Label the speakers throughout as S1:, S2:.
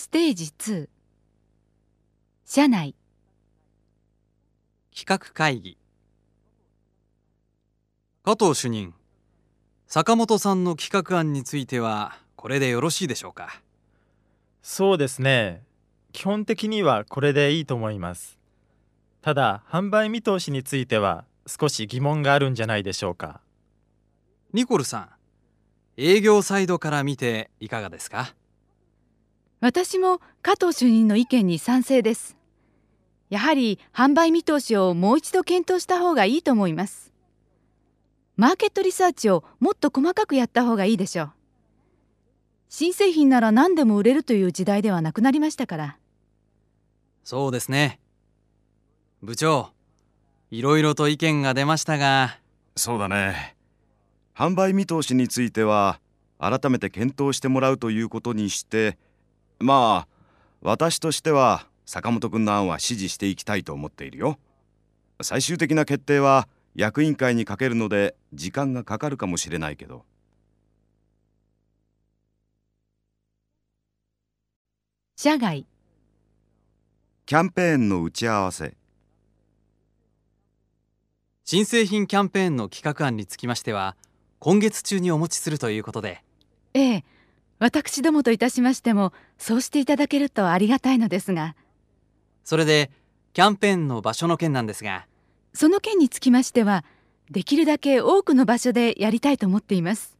S1: ステージ2社内。
S2: 企画会議。加藤主任坂本さんの企画案についてはこれでよろしいでしょうか？
S3: そうですね。基本的にはこれでいいと思います。ただ販売見通しについては少し疑問があるんじゃないでしょうか。
S2: ニコルさん営業サイドから見ていかがですか？
S1: 私も加藤主任の意見に賛成です。やはり販売見通しをもう一度検討した方がいいと思います。マーケットリサーチをもっと細かくやった方がいいでしょう。新製品なら何でも売れるという時代ではなくなりましたから。
S2: そうですね。部長いろいろと意見が出ましたが。
S4: そうだね。販売見通しについては改めて検討してもらうということにしてまあ私としては坂本君の案は支持していきたいと思っているよ。最終的な決定は役員会にかけるので時間がかかるかもしれないけど。
S1: 社外。
S4: キャンペーンの打ち合わせ。
S2: 新製品キャンペーンの企画案につきましては今月中にお持ちするということで。
S1: ええ私どもといたしましてもそうしていただけるとありがたいのですが。
S2: それでキャンペーンの場所の件なんですが。
S1: その件につきましてはできるだけ多くの場所でやりたいと思っています。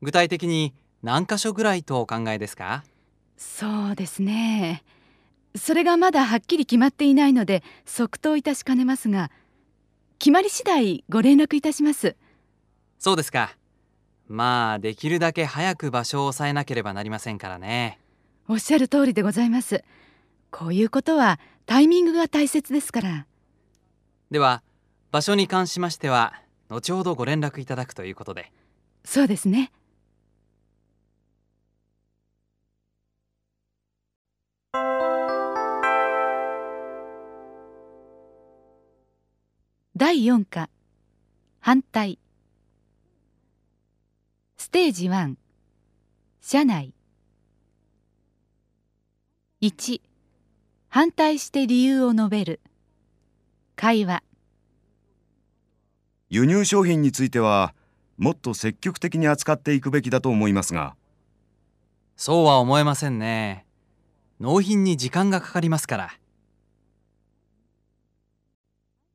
S2: 具体的に何箇所ぐらいとお考えですか？
S1: そうですね。それがまだはっきり決まっていないので即答いたしかねますが決まり次第ご連絡いたします。
S2: そうですかまあできるだけ早く場所を抑えなければなりませんからね。
S1: おっしゃる通りでございます。こういうことはタイミングが大切ですから。
S2: では場所に関しましては後ほどご連絡いただくということで。
S1: そうですね。第4課反対ステージ1社内。1反対して理由を述べる。会話。
S4: 輸入商品についてはもっと積極的に扱っていくべきだと思いますが。
S2: そうは思えませんね。納品に時間がかかりますから。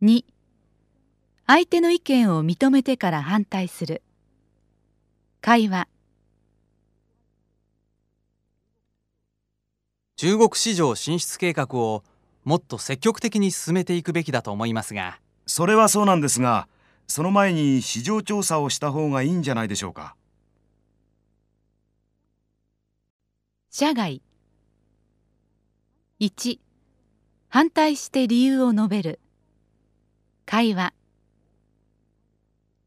S1: 2相手の意見を認めてから反対する会話。
S2: 中国市場進出計画をもっと積極的に進めていくべきだと思いますが。
S4: それはそうなんですがその前に市場調査をした方がいいんじゃないでしょうか。
S1: 社外。1反対して理由を述べる。会話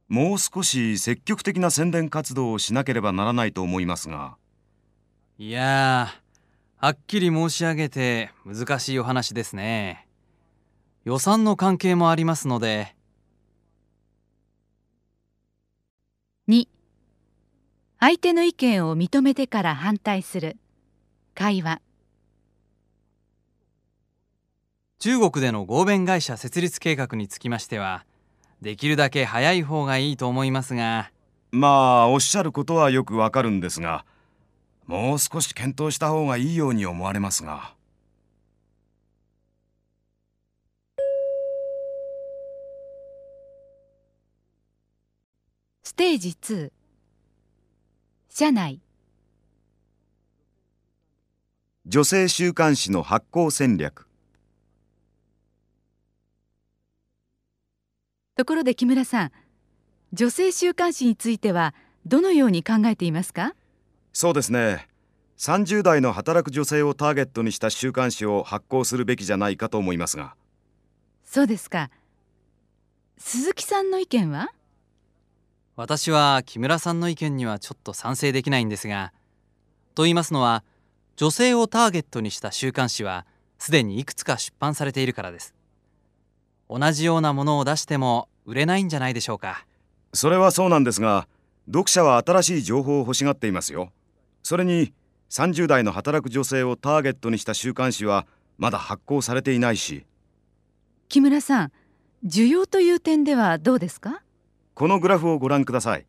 S4: もう少し積極的な宣伝活動をしなければならないと思いますが。
S2: いやーはっきり申し上げて難しいお話ですね。予算の関係もありますので。
S1: 2相手の意見を認めてから反対する。会話。
S2: 中国での合弁会社設立計画につきましてはできるだけ早い方がいいと思いますが。
S4: まあおっしゃることはよくわかるんですがもう少し検討した方がいいように思われますが。
S1: ステージ2社内。
S4: 女性週刊誌の発行戦略
S1: ところで木村さん女性週刊誌についてはどのように考えていますか？
S4: そうですね。30代の働く女性をターゲットにした週刊誌を発行するべきじゃないかと思いますが。
S1: そうですか。鈴木さんの意見は？
S2: 私は木村さんの意見にはちょっと賛成できないんですがと言いますのは女性をターゲットにした週刊誌はすでにいくつか出版されているからです同じようなものを出しても売れないんじゃないでしょうか。
S4: それはそうなんですが読者は新しい情報を欲しがっていますよ。それに30代の働く女性をターゲットにした週刊誌はまだ発行されていないし。
S1: 木村さん需要という点ではどうですか？
S4: このグラフをご覧ください。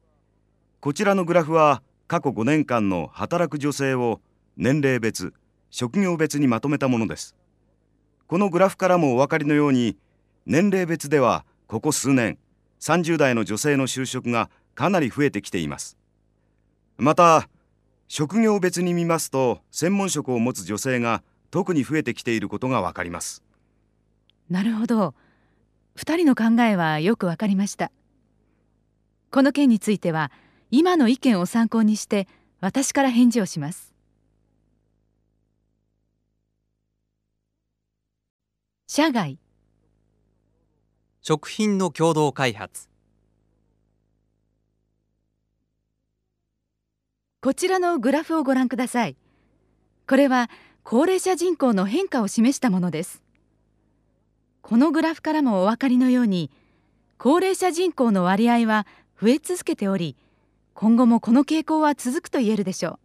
S4: こちらのグラフは過去5年間の働く女性を年齢別職業別にまとめたものです。このグラフからもお分かりのように年齢別ではここ数年30代の女性の就職がかなり増えてきています。また職業別に見ますと専門職を持つ女性が特に増えてきていることがわかります。
S1: なるほど。2人の考えはよくわかりました。この件については今の意見を参考にして私から返事をします。社外。
S2: 食品の共同開発。
S1: こちらのグラフをご覧ください。これは高齢者人口の変化を示したものです。このグラフからもお分かりのように高齢者人口の割合は増え続けており今後もこの傾向は続くと言えるでしょう。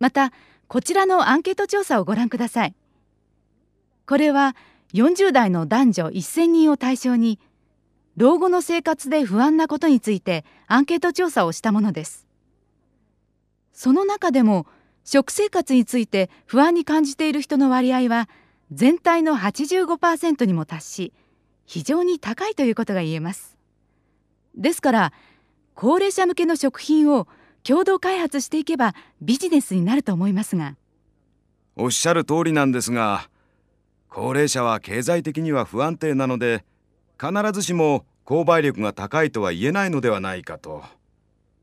S1: またこちらのアンケート調査をご覧ください。これは40代の男女1000人を対象に老後の生活で不安なことについてアンケート調査をしたものです。その中でも食生活について不安に感じている人の割合は全体の85%にも達し非常に高いということが言えます。ですから高齢者向けの食品を共同開発していけばビジネスになると思いますが。
S4: おっしゃる通りなんですが高齢者は経済的には不安定なので必ずしも購買力が高いとは言えないのではないかと。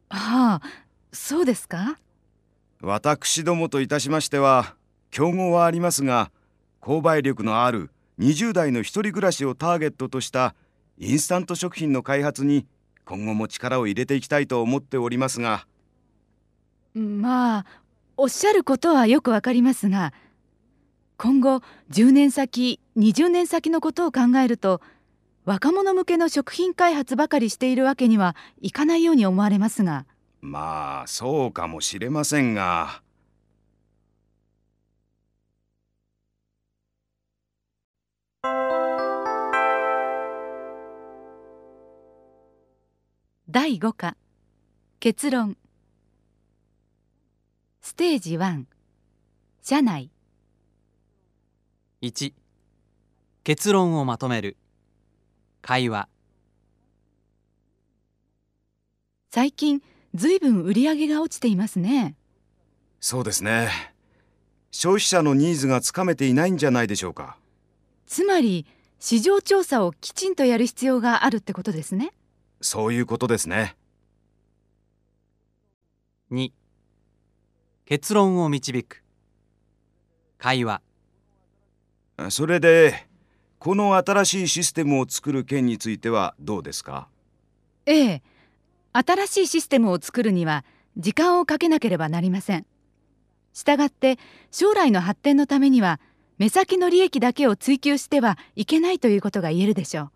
S1: はあそうですか？
S4: 私どもといたしましては競合はありますが購買力のある20代の一人暮らしをターゲットとしたインスタント食品の開発に今後も力を入れていきたいと思っておりますが
S1: まあおっしゃることはよくわかりますが今後10年先20年先のことを考えると若者向けの食品開発ばかりしているわけにはいかないように思われますが。
S4: まあそうかもしれませんが。
S1: 第5課。結論。ステージ1社内
S2: 1結論をまとめる。会話。
S1: 最近ずいぶん売り上げが落ちていますね。
S4: そうですね。消費者のニーズがつかめていないんじゃないでしょうか。
S1: つまり市場調査をきちんとやる必要があるってことですね。
S4: そういうことですね。
S2: 2結論を導く。会話
S4: それでこの新しいシステムを作る件についてはどうですか？
S1: ええ新しいシステムを作るには時間をかけなければなりません。したがって将来の発展のためには目先の利益だけを追求してはいけないということが言えるでしょう。